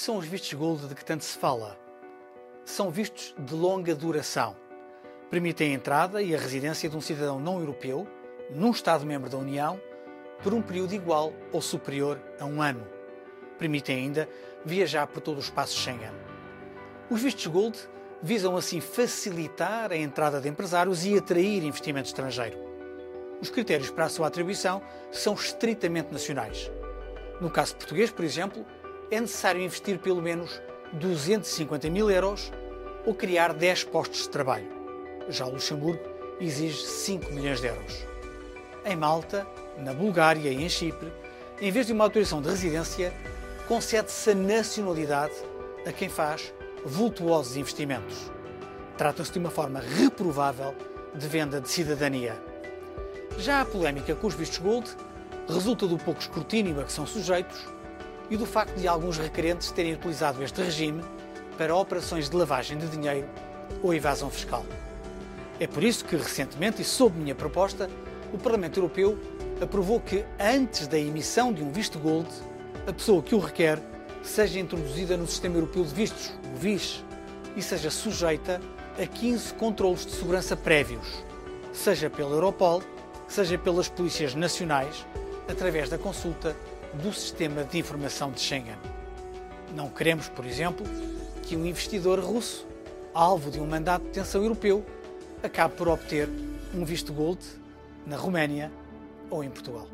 são os vistos Gold de que tanto se fala? São vistos de longa duração. Permitem a entrada e a residência de um cidadão não europeu num Estado-membro da União por um período igual ou superior a um ano. Permitem ainda viajar por todo o espaço Schengen. Os vistos Gold visam assim facilitar a entrada de empresários e atrair investimento estrangeiro. Os critérios para a sua atribuição são estritamente nacionais. No caso português, por exemplo, é necessário investir pelo menos 250 mil euros ou criar 10 postos de trabalho. Já o Luxemburgo exige 5 milhões de euros. Em Malta, na Bulgária e em Chipre, em vez de uma autorização de residência, concede-se a nacionalidade a quem faz vultuosos investimentos. Trata-se de uma forma reprovável de venda de cidadania. Já a polémica com os vistos gold resulta do pouco escrutínio a que são sujeitos e do facto de alguns requerentes terem utilizado este regime para operações de lavagem de dinheiro ou evasão fiscal. É por isso que, recentemente, e sob minha proposta, o Parlamento Europeu aprovou que, antes da emissão de um visto gold, a pessoa que o requer seja introduzida no Sistema Europeu de Vistos, o VIS, e seja sujeita a 15 controlos de segurança prévios, seja pela Europol, seja pelas polícias nacionais, através da consulta do Sistema de Informação de Schengen. Não queremos, por exemplo, que um investidor russo, alvo de um mandato de detenção europeu, acabe por obter um visto gold na Roménia ou em Portugal.